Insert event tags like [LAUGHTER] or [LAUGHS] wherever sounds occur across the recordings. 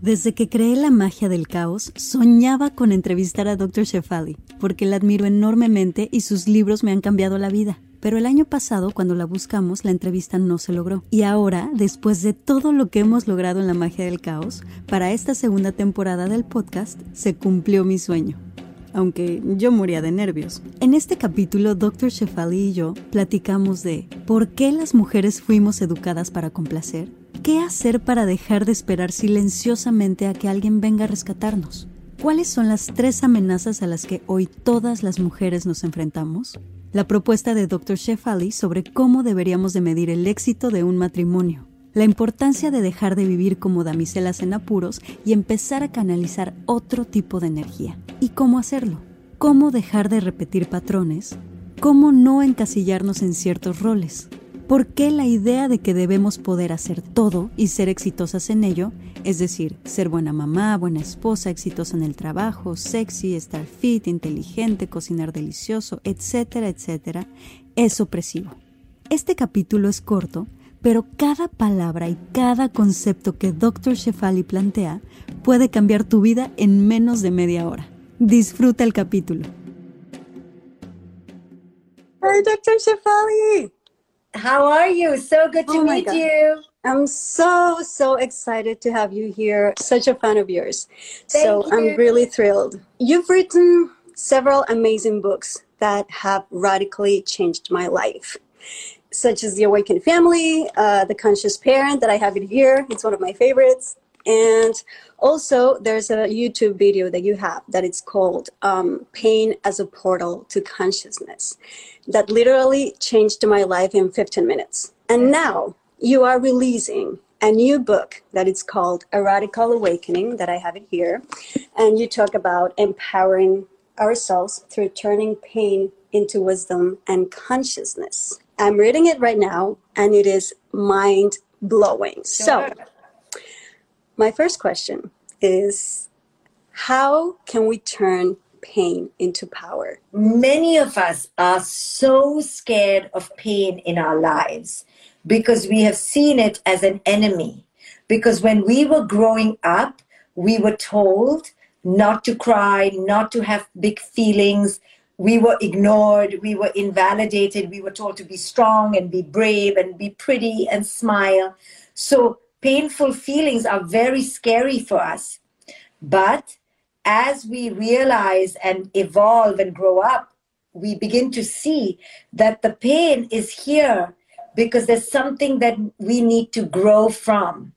Desde que creé la magia del caos, soñaba con entrevistar a Dr. Shefali, porque la admiro enormemente y sus libros me han cambiado la vida. Pero el año pasado, cuando la buscamos, la entrevista no se logró. Y ahora, después de todo lo que hemos logrado en la magia del caos, para esta segunda temporada del podcast se cumplió mi sueño aunque yo moría de nervios. En este capítulo, Dr. Shefali y yo platicamos de por qué las mujeres fuimos educadas para complacer, qué hacer para dejar de esperar silenciosamente a que alguien venga a rescatarnos, cuáles son las tres amenazas a las que hoy todas las mujeres nos enfrentamos, la propuesta de Dr. Shefali sobre cómo deberíamos de medir el éxito de un matrimonio, la importancia de dejar de vivir como damiselas en apuros y empezar a canalizar otro tipo de energía. ¿Y cómo hacerlo? ¿Cómo dejar de repetir patrones? ¿Cómo no encasillarnos en ciertos roles? ¿Por qué la idea de que debemos poder hacer todo y ser exitosas en ello, es decir, ser buena mamá, buena esposa, exitosa en el trabajo, sexy, estar fit, inteligente, cocinar delicioso, etcétera, etcétera, es opresivo? Este capítulo es corto, pero cada palabra y cada concepto que Dr. Shefali plantea puede cambiar tu vida en menos de media hora. Disfruta el capítulo. Hi, Dr. Shefali. How are you? So good to Oh meet God. you. I'm so, so excited to have you here. Such a fan of yours. so you. I'm really thrilled. You've written several amazing books that have radically changed my life, such as The Awakened Family, uh, The Conscious Parent, that I have it here. It's one of my favorites. And also, there's a YouTube video that you have that it's called um, Pain as a Portal to Consciousness that literally changed my life in 15 minutes. And now you are releasing a new book that it's called A Radical Awakening, that I have it here. And you talk about empowering ourselves through turning pain into wisdom and consciousness. I'm reading it right now, and it is mind blowing. So, Sure. My first question is how can we turn pain into power? Many of us are so scared of pain in our lives because we have seen it as an enemy. Because when we were growing up, we were told not to cry, not to have big feelings. We were ignored, we were invalidated, we were told to be strong and be brave and be pretty and smile. So, painful feelings are very scary for us. But as we realize and evolve and grow up, we begin to see that the pain is here because there's something that we need to grow from.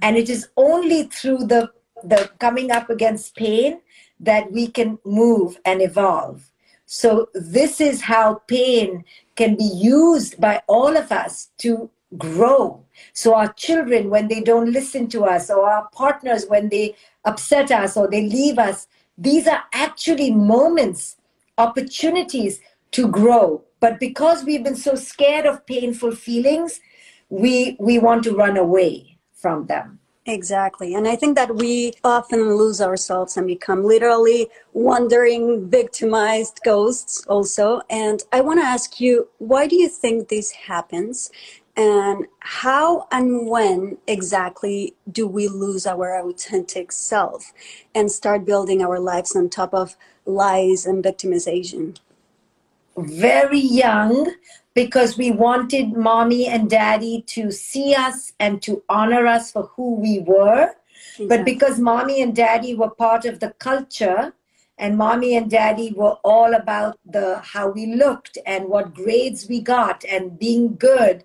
And it is only through the, the coming up against pain that we can move and evolve. So, this is how pain can be used by all of us to grow. So, our children, when they don't listen to us, or our partners, when they upset us or they leave us, these are actually moments, opportunities to grow. But because we've been so scared of painful feelings, we, we want to run away from them. Exactly. And I think that we often lose ourselves and become literally wandering, victimized ghosts also. And I want to ask you, why do you think this happens? And how and when exactly do we lose our authentic self and start building our lives on top of lies and victimization? very young because we wanted mommy and daddy to see us and to honor us for who we were. Exactly. But because mommy and daddy were part of the culture, and mommy and daddy were all about the how we looked and what grades we got and being good,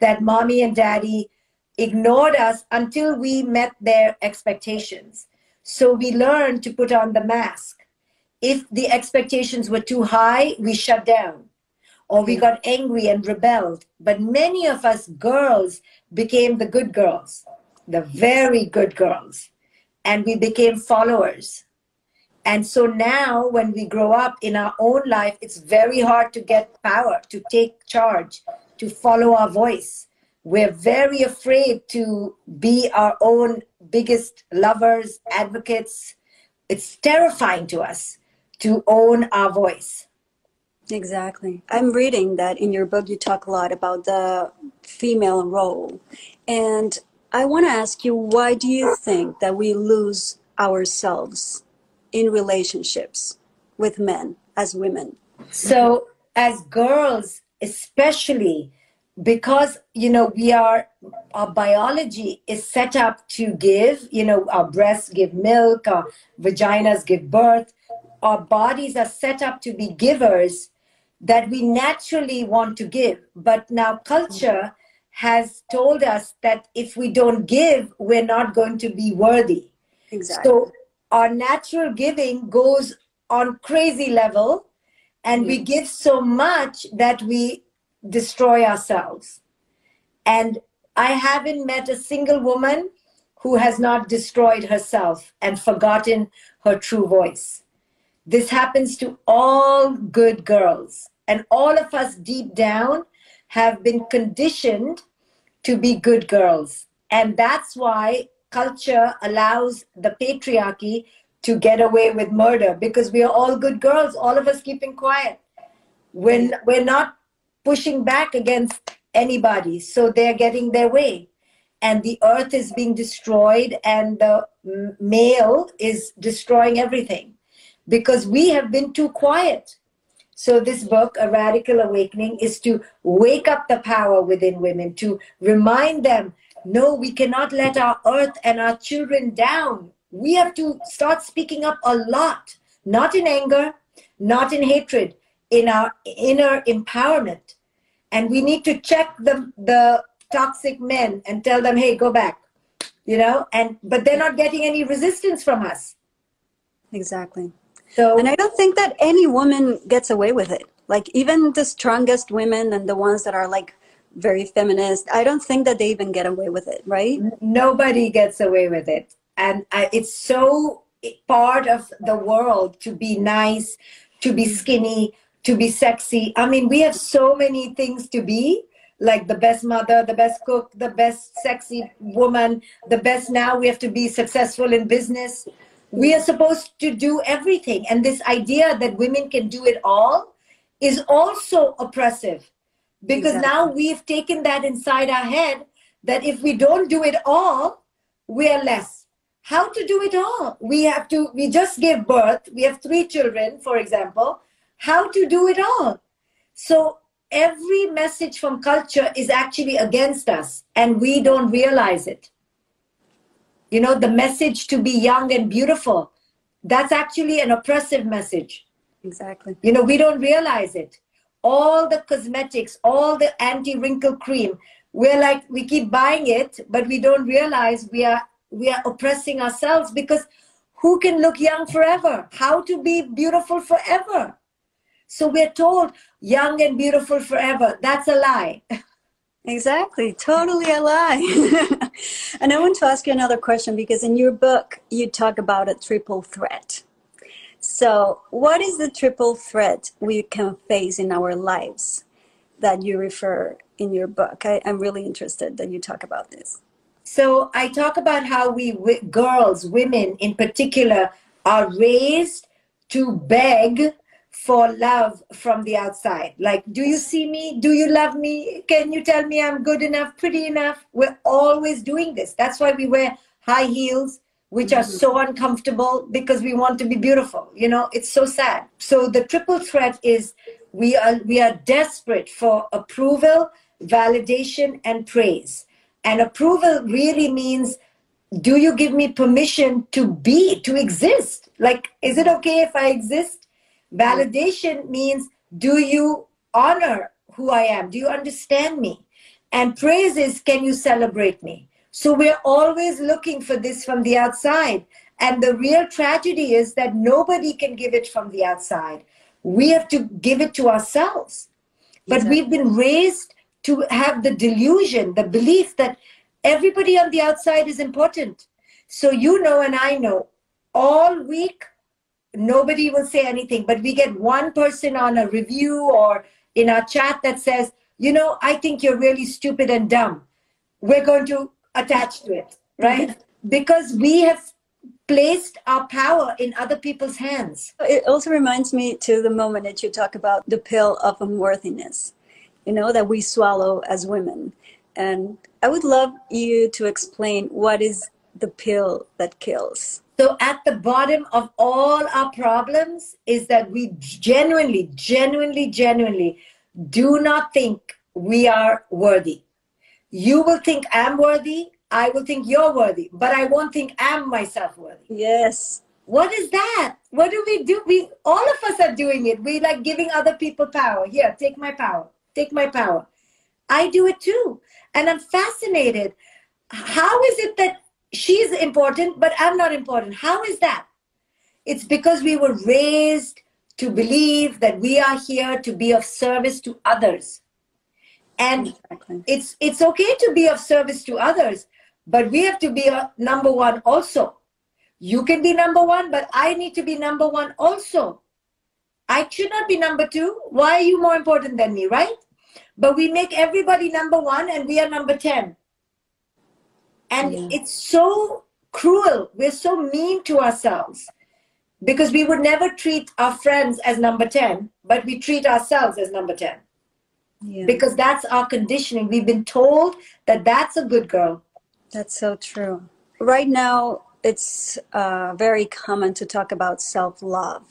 that mommy and daddy ignored us until we met their expectations. So we learned to put on the mask. If the expectations were too high, we shut down or we got angry and rebelled. But many of us girls became the good girls, the very good girls, and we became followers. And so now, when we grow up in our own life, it's very hard to get power, to take charge, to follow our voice. We're very afraid to be our own biggest lovers, advocates. It's terrifying to us to own our voice. Exactly. I'm reading that in your book you talk a lot about the female role. And I want to ask you why do you think that we lose ourselves in relationships with men as women? So, as girls, especially because you know we are our biology is set up to give you know our breasts give milk our vaginas give birth our bodies are set up to be givers that we naturally want to give. But now culture has told us that if we don't give, we're not going to be worthy. Exactly. So our natural giving goes on crazy level and we give so much that we destroy ourselves. And I haven't met a single woman who has not destroyed herself and forgotten her true voice. This happens to all good girls. And all of us deep down have been conditioned to be good girls. And that's why culture allows the patriarchy to get away with murder because we are all good girls, all of us keeping quiet. When we're not pushing back against anybody, so they're getting their way. And the earth is being destroyed, and the male is destroying everything because we have been too quiet. So, this book, A Radical Awakening, is to wake up the power within women, to remind them no, we cannot let our earth and our children down. We have to start speaking up a lot, not in anger, not in hatred, in our inner empowerment. And we need to check the, the toxic men and tell them, hey, go back. You know, and but they're not getting any resistance from us. Exactly. So, and I don't think that any woman gets away with it. Like even the strongest women and the ones that are like very feminist, I don't think that they even get away with it, right? Nobody gets away with it, and I, it's so part of the world to be nice, to be skinny, to be sexy. I mean, we have so many things to be like the best mother, the best cook, the best sexy woman, the best now we have to be successful in business we are supposed to do everything and this idea that women can do it all is also oppressive because exactly. now we've taken that inside our head that if we don't do it all we are less how to do it all we have to we just gave birth we have three children for example how to do it all so every message from culture is actually against us and we don't realize it you know, the message to be young and beautiful, that's actually an oppressive message. Exactly. You know, we don't realize it. All the cosmetics, all the anti wrinkle cream, we're like, we keep buying it, but we don't realize we are we are oppressing ourselves because who can look young forever? How to be beautiful forever? So we're told young and beautiful forever. That's a lie. [LAUGHS] Exactly, totally a lie. [LAUGHS] and I want to ask you another question because in your book you talk about a triple threat. So, what is the triple threat we can face in our lives that you refer in your book? I, am really interested that you talk about this. So, I talk about how we, girls, women in particular, are raised to beg for love from the outside. Like, do you see me? Do you love me? Can you tell me I'm good enough, pretty enough? We're always doing this. That's why we wear high heels, which are so mm-hmm. uncomfortable because we want to be beautiful. You know, it's so sad. So the triple threat is we are we are desperate for approval, validation, and praise. And approval really means do you give me permission to be, to exist? Like, is it okay if I exist? Validation means, do you honor who I am? Do you understand me? And praise is, can you celebrate me? So we're always looking for this from the outside. And the real tragedy is that nobody can give it from the outside. We have to give it to ourselves. But Exactly. we've been raised to have the delusion, the belief that everybody on the outside is important. So you know, and I know, all week, nobody will say anything, but we get one person on a review or in our chat that says, you know, I think you're really stupid and dumb. We're going to attach to it, right? because we have placed our power in other people's hands. It also reminds me to the moment that you talk about the pill of unworthiness, you know, that we swallow as women. And I would love you to explain what is the pill that kills. So at the bottom of all our problems is that we genuinely, genuinely, genuinely do not think we are worthy. You will think I'm worthy. I will think you're worthy, but I won't think I'm myself worthy. Yes. What is that? What do we do? We all of us are doing it. We like giving other people power. Here, take my power. Take my power. I do it too. And I'm fascinated. How is it that she's important, but I'm not important? How is that? It's because we were raised to believe that we are here to be of service to others. And it's it's okay to be of service to others, but we have to be a number one also. You can be number one, but I need to be number one also. I should not be number two. Why are you more important than me, right? But we make everybody number one and we are number 10. And Yeah. it's so cruel. We're so mean to ourselves because we would never treat our friends as number 10, but we treat ourselves as number 10 Yeah. because that's our conditioning. We've been told that that's a good girl. That's so true. Right now, it's uh, very common to talk about self love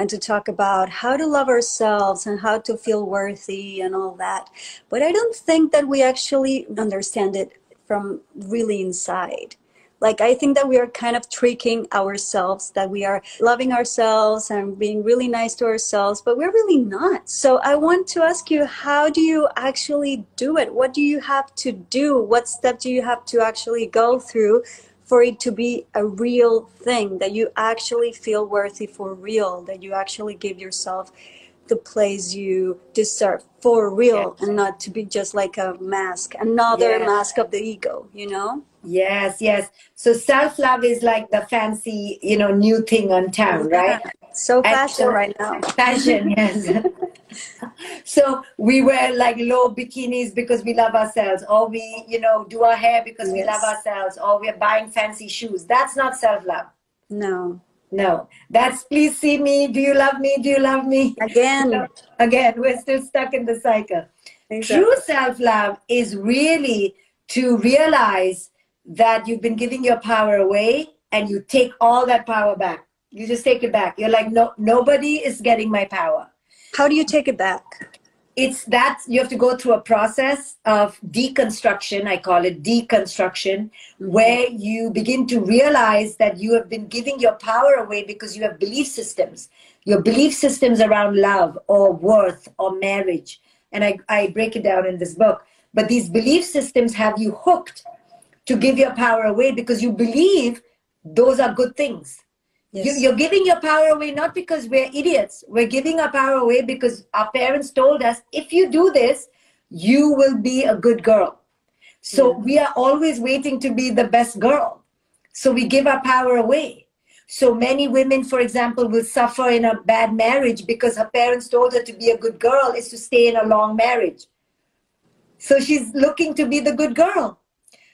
and to talk about how to love ourselves and how to feel worthy and all that. But I don't think that we actually understand it from really inside. Like, I think that we are kind of tricking ourselves, that we are loving ourselves and being really nice to ourselves, but we're really not. So, I want to ask you, how do you actually do it? What do you have to do? What step do you have to actually go through for it to be a real thing, that you actually feel worthy for real, that you actually give yourself the place you deserve for real and not to be just like a mask, another Yeah. mask of the ego, you know? Yes, yes. So self love is like the fancy, you know, new thing on town, right? So fashion so- right now. [LAUGHS] Fashion, yes. [LAUGHS] so we wear like low bikinis because we love ourselves, or we, you know, do our hair because we love ourselves, or we're buying fancy shoes. That's not self love. No. No, that's please see me. Do you love me? Do you love me? Again. [LAUGHS] Again, we're still stuck in the cycle. True self love is really to realize that you've been giving your power away and you take all that power back. You just take it back. You're like, no, nobody is getting my power. How do you take it back? It's that you have to go through a process of deconstruction. I call it deconstruction, where you begin to realize that you have been giving your power away because you have belief systems. Your belief systems around love or worth or marriage. And I, I break it down in this book. But these belief systems have you hooked to give your power away because you believe those are good things. You, Yes. you're giving your power away not because we're idiots. We're giving our power away because our parents told us if you do this, you will be a good girl. So we are always waiting to be the best girl. So we give our power away. So many women, for example, will suffer in a bad marriage because her parents told her to be a good girl is to stay in a long marriage. So she's looking to be the good girl.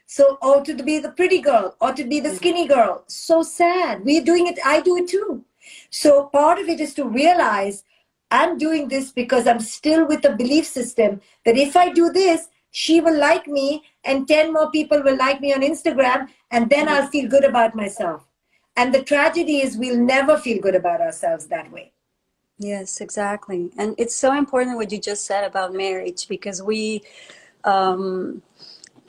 So, or to be the pretty girl, or to be the skinny girl. So sad. We're doing it. I do it too. So, part of it is to realize I'm doing this because I'm still with the belief system that if I do this, she will like me, and 10 more people will like me on Instagram, and then I'll feel good about myself. And the tragedy is we'll never feel good about ourselves that way. Yes, exactly. And it's so important what you just said about marriage because we, um,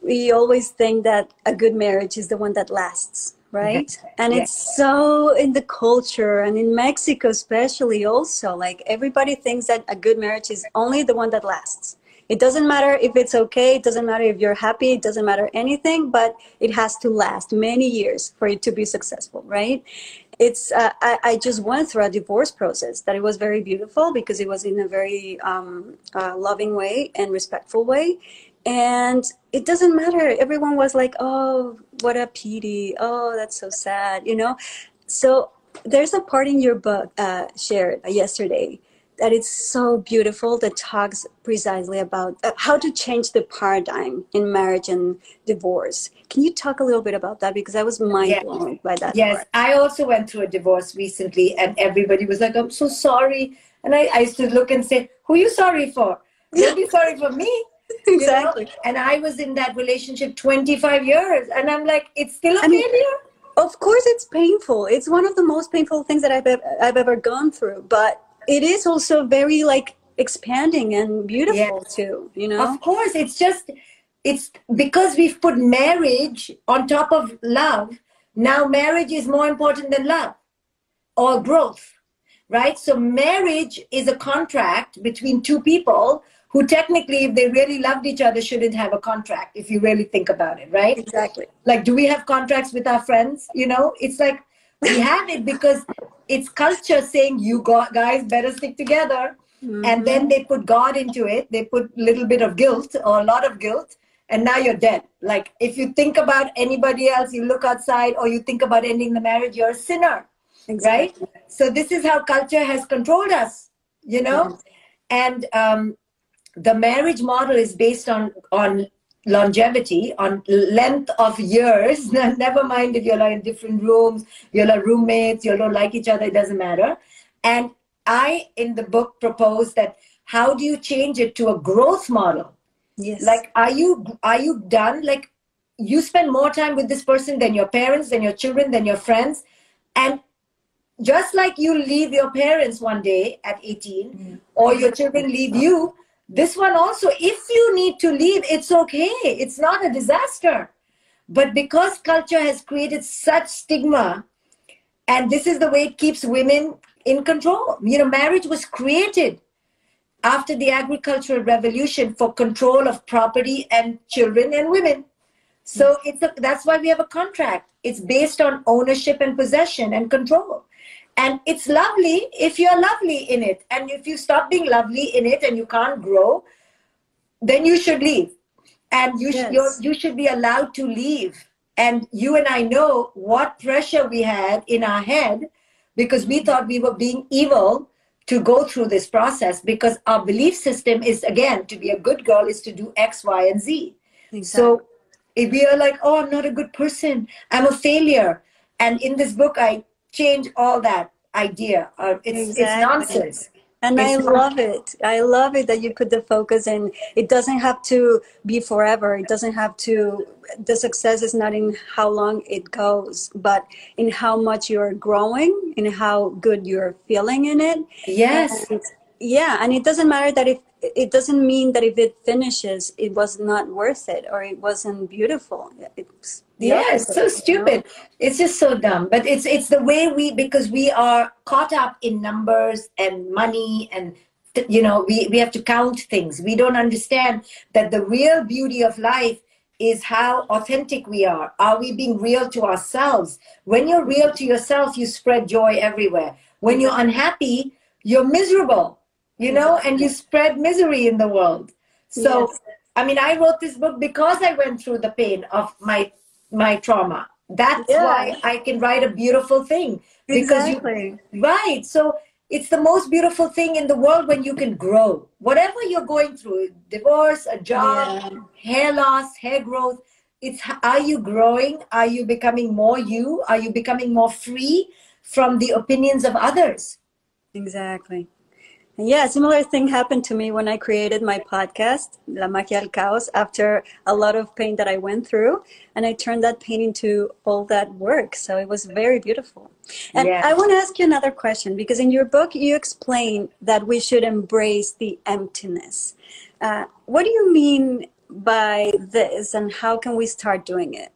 we always think that a good marriage is the one that lasts right? And Yeah. it's so in the culture and in mexico especially also like everybody thinks that a good marriage is only the one that lasts. It doesn't matter if it's okay it doesn't matter if you're happy it doesn't matter anything but it has to last many years for it to be successful right? It's uh, I, I just went through a divorce process that it was very beautiful because it was in a very um, uh, loving way and respectful way and it doesn't matter everyone was like oh what a pity oh that's so sad you know so there's a part in your book uh, shared yesterday that it's so beautiful that talks precisely about uh, how to change the paradigm in marriage and divorce can you talk a little bit about that because i was mind Yeah. blown by that Yes, part. I also went through a divorce recently, and everybody was like, I'm so sorry. And I, I used to look and say, Who are you sorry for? [LAUGHS] Don't be sorry for me. [LAUGHS] you know? exactly And I was in that relationship 25 years, and I'm like, It's still a I mean- Of course, it's painful. It's one of the most painful things that I've ever, I've ever gone through. But it is also very like expanding and beautiful too. You know? Of course, it's just, it's because we've put marriage on top of love. Now, marriage is more important than love or growth, right? So, marriage is a contract between two people who technically, if they really loved each other, shouldn't have a contract, if you really think about it, right? Exactly. Like, do we have contracts with our friends? You know, it's like we have it because it's culture saying you got, guys better stick together. And then mm-hmm. they put God into it. They put a little bit of guilt or a lot of guilt. And now you're dead. Like, if you think about anybody else, you look outside or you think about ending the marriage, you're a sinner Exactly. right? So this is how culture has controlled us you know? And um, the marriage model is based on on longevity on length of years. [LAUGHS] Never mind if you're like in different rooms you're like roommates you don't like each other it doesn't matter. And i in the book propose that how do you change it to a growth model? Yes. like are you are you done? Like you spend more time with this person than your parents than your children than your friends and just like you leave your parents one day at 18 mm. or your children leave you this one also if you need to leave it's okay. It's not a disaster. But because culture has created such stigma and this is the way it keeps women in control. You know marriage was created after the agricultural revolution for control of property and children and women. So mm. it's a, that's why we have a contract. It's based on ownership and possession and control and it's lovely if you're lovely in it. And if you stop being lovely in it and you can't grow then you should leave. And you should you're, you should be allowed to leave. And you and i know what pressure we had in our head because we thought we were being evil to go through this process because our belief system is again to be a good girl is to do x y and z. So if we are like oh i'm not a good person. I'm a failure. And in this book i change all that idea uh, it's, it's nonsense And I It's not- love it. I love it that you put the focus in. It doesn't have to be forever. It doesn't have to, the success is not in how long it goes, but in how much you're growing, in how good you're feeling in it. yes And, yeah. And it doesn't matter that if, it doesn't mean that if it finishes, it was not worth it or it wasn't beautiful. It's yeah it's so stupid. It's just so dumb. But it's it's the way we because we are caught up in numbers and money and you know we, we have to count things. We don't understand that the real beauty of life is how authentic we are. Are we being real to ourselves? When you're real to yourself you spread joy everywhere. When you're unhappy you're miserable you know and you spread misery in the world so Yes. i mean i wrote this book because i went through the pain of my my trauma that's Yeah. why i can write a beautiful thing because Exactly. you right so it's the most beautiful thing in the world when you can grow whatever you're going through divorce a job hair loss hair growth it's are you growing are you becoming more you are you becoming more free from the opinions of others Exactly. Yeah, a similar thing happened to me when I created my podcast, La Magia del Caos, after a lot of pain that I went through. And I turned that pain into all that work. So it was very beautiful. And Yes. I want to ask you another question because in your book, you explain that we should embrace the emptiness. Uh, what do you mean by this and how can we start doing it?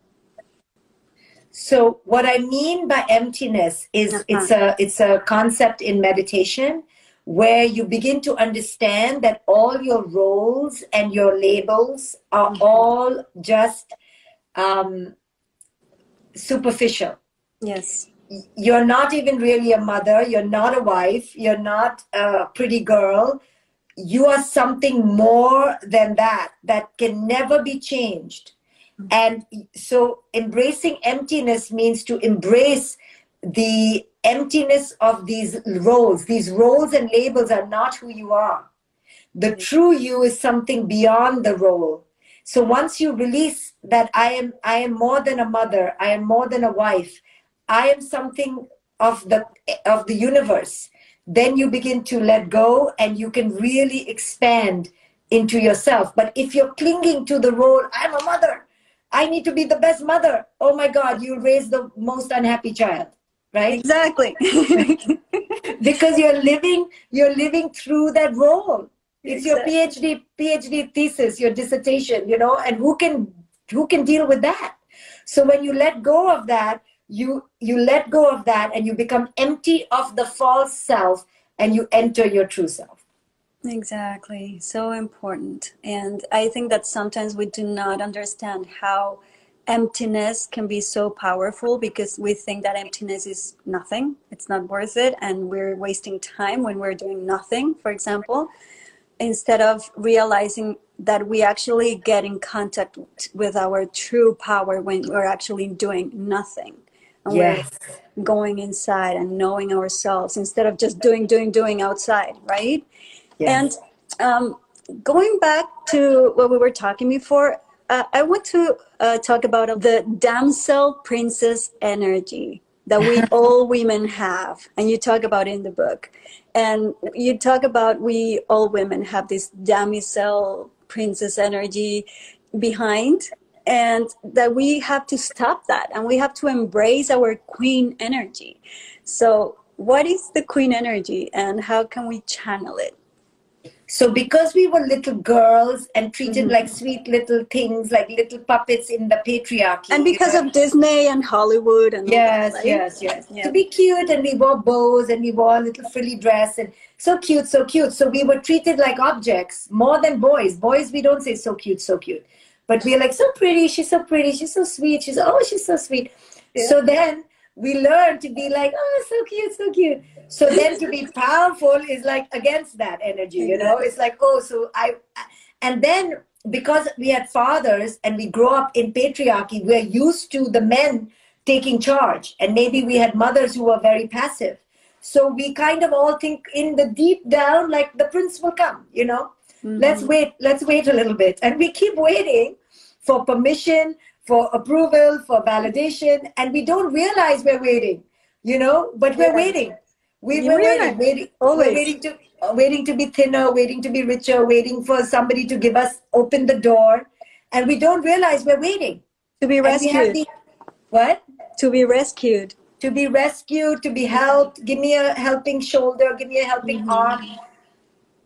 So what I mean by emptiness is uh-huh. it's a it's a concept in meditation where you begin to understand that all your roles and your labels are mm-hmm. all just um, superficial. Yes. You're not even really a mother. You're not a wife. You're not a pretty girl. You are something more than that, that can never be changed. Mm-hmm. And so embracing emptiness means to embrace the emptiness of these roles. These roles and labels are not who you are. The true you is something beyond the role. So once you release that I am I am more than a mother, I am more than a wife, I am something of the of the universe, then you begin to let go and you can really expand into yourself. But if you're clinging to the role, I'm a mother, I need to be the best mother. Oh my God, you raise the most unhappy child right? Exactly. [LAUGHS] [LAUGHS] Because you're living you're living through that role. It's exactly. your phd phd thesis your dissertation you know and who can who can deal with that? So when you let go of that you you let go of that and you become empty of the false self and you enter your true self. Exactly. So important. And i think that sometimes we do not understand how emptiness can be so powerful because we think that emptiness is nothing it's not worth it and we're wasting time when we're doing nothing for example instead of realizing that we actually get in contact with our true power when we're actually doing nothing and yes. we're going inside and knowing ourselves instead of just doing doing doing outside right yes. and um, going back to what we were talking before uh, I want to uh, talk about the damsel princess energy that we [LAUGHS] all women have, and you talk about in the book. And you talk about we all women have this damsel princess energy behind, and that we have to stop that, and we have to embrace our queen energy. So, what is the queen energy, and how can we channel it? So because we were little girls and treated mm-hmm. like sweet little things, like little puppets in the patriarchy. And because you know? of Disney and Hollywood and Yes, that, right? yes, yes. To be cute and we wore bows and we wore a little frilly dress and so cute, so cute. So we were treated like objects more than boys. Boys, we don't say so cute, so cute. But we're like, so pretty, she's so pretty, she's so sweet, she's oh, she's so sweet. Yeah. So then we learn to be like, oh, so cute, so cute. So then to be [LAUGHS] powerful is like against that energy, you know? It's like, oh, so I, and then because we had fathers and we grow up in patriarchy, we're used to the men taking charge. And maybe we had mothers who were very passive. So we kind of all think in the deep down, like the prince will come, you know? Mm-hmm. Let's wait, let's wait a little bit. And we keep waiting for permission, for approval, for validation, and we don't realize we're waiting, you know, but we're yeah. waiting. We, we're waiting, waiting, Always. we're waiting to uh, waiting to be thinner, waiting to be richer, waiting for somebody to give us open the door, and we don't realize we're waiting to be rescued. The, what? To be rescued. To be rescued, to be helped. Give me a helping shoulder. Give me a helping mm-hmm. arm.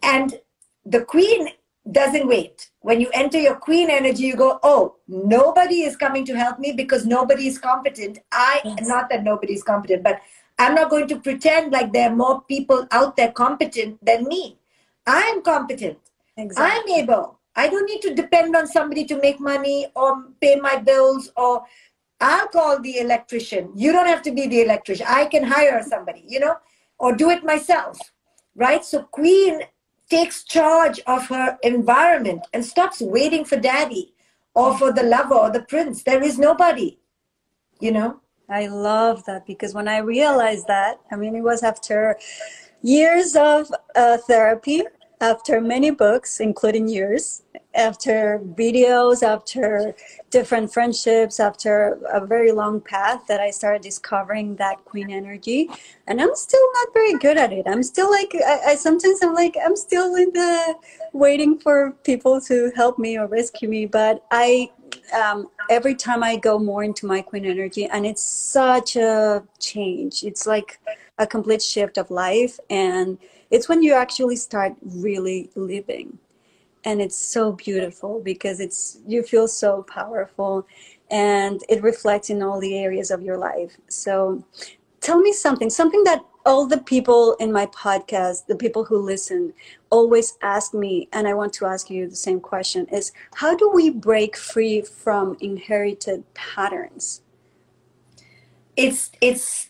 And the queen doesn't wait. When you enter your queen energy, you go, oh, nobody is coming to help me because nobody is competent. I, yes. not that nobody is competent, but I'm not going to pretend like there are more people out there competent than me. I'm competent. Exactly. I'm able. I don't need to depend on somebody to make money or pay my bills or I'll call the electrician. You don't have to be the electrician. I can hire somebody, you know, or do it myself. Right? So Queen takes charge of her environment and stops waiting for daddy or for the lover or the prince. There is nobody, you know. I love that because when I realized that, I mean, it was after years of uh, therapy, after many books, including yours, after videos, after different friendships, after a very long path that I started discovering that queen energy. And I'm still not very good at it. I'm still like, I, I sometimes I'm like, I'm still in the waiting for people to help me or rescue me. But I, um, every time I go more into my queen energy, and it's such a change. It's like a complete shift of life. And it's when you actually start really living. And it's so beautiful because it's you feel so powerful and it reflects in all the areas of your life. So tell me something something that all the people in my podcast the people who listen always ask me and i want to ask you the same question is how do we break free from inherited patterns? It's it's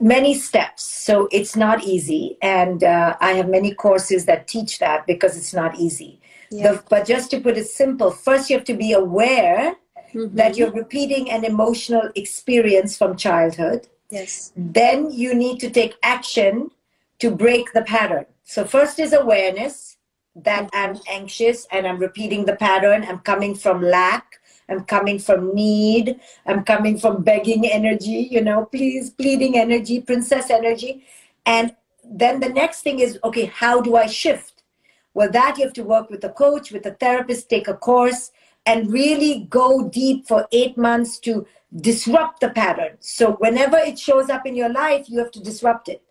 many steps so it's not easy. And uh, i have many courses that teach that because it's not easy. Yeah. the, but just to put it simple first you have to be aware mm-hmm. that you're repeating an emotional experience from childhood. Yes. Then you need to take action to break the pattern. So first is awareness that mm-hmm. i'm anxious and i'm repeating the pattern. I'm coming from lack I'm coming from need. I'm coming from begging energy, you know, please, pleading energy, princess energy. And then the next thing is, okay, how do I shift? Well, that you have to work with a coach, with a therapist, take a course, and really go deep for eight months to disrupt the pattern. So whenever it shows up in your life, you have to disrupt it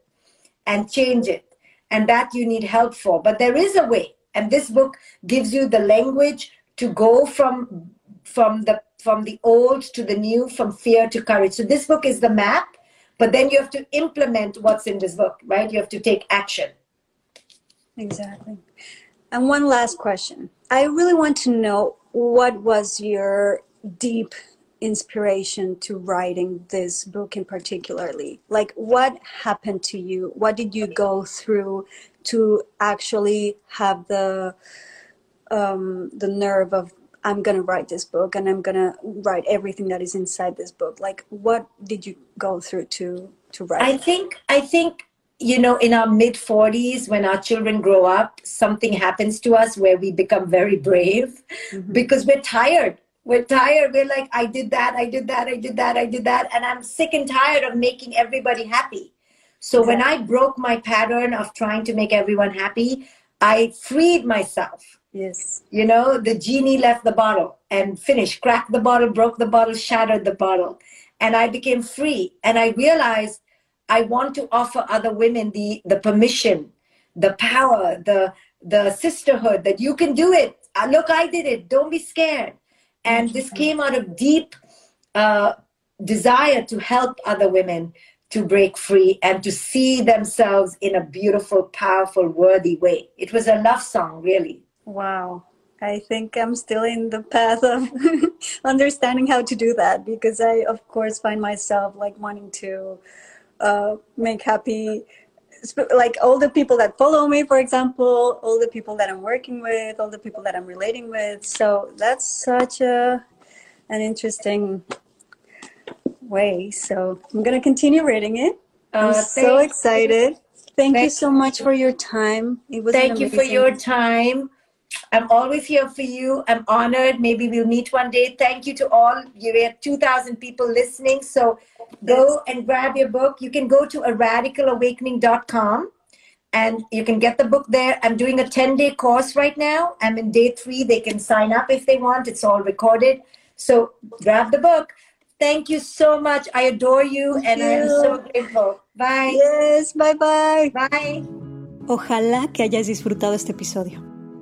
and change it. And that you need help for. But there is a way. And this book gives you the language to go from from the from the old to the new, from fear to courage. So this book is the map, but then you have to implement what's in this book, right? You have to take action. Exactly. And one last question. I really want to know what was your deep inspiration to writing this book in particularly like what happened to you what did you go through to actually have the um, the nerve of I'm going to write this book and I'm going to write everything that is inside this book. Like, what did you go through to to write? I think I think you know in our mid 40s when our children grow up something happens to us where we become very brave mm-hmm. because we're tired we're tired we're like i did that i did that i did that i did that and i'm sick and tired of making everybody happy so yeah. when i broke my pattern of trying to make everyone happy i freed myself Yes. You know, the genie left the bottle and finished, cracked the bottle, broke the bottle, shattered the bottle. And I became free. And I realized I want to offer other women the, the permission, the power, the, the sisterhood that you can do it. Uh, look, I did it. Don't be scared. And this came out of deep uh, desire to help other women to break free and to see themselves in a beautiful, powerful, worthy way. It was a love song, really. Wow. I think I'm still in the path of [LAUGHS] understanding how to do that because I, of course, find myself like wanting to uh, make happy, like all the people that follow me, for example, all the people that I'm working with, all the people that I'm relating with. So that's such a an interesting way. So I'm gonna continue reading it. I'm uh, so excited. Thank, Thank, you so much for your time. It was Thank you for your time. I'm always here for you. I'm honored. Maybe we'll meet one day. Thank you to all. You have 2,000 people listening. So go and grab your book. You can go to a radicalawakening.com and you can get the book there. I'm doing a 10 day course right now. I'm in day three. They can sign up if they want, it's all recorded. So grab the book. Thank you so much. I adore you Thank and you. I'm so grateful. Bye. Yes, bye bye. Bye. Ojalá que hayas disfrutado este episodio.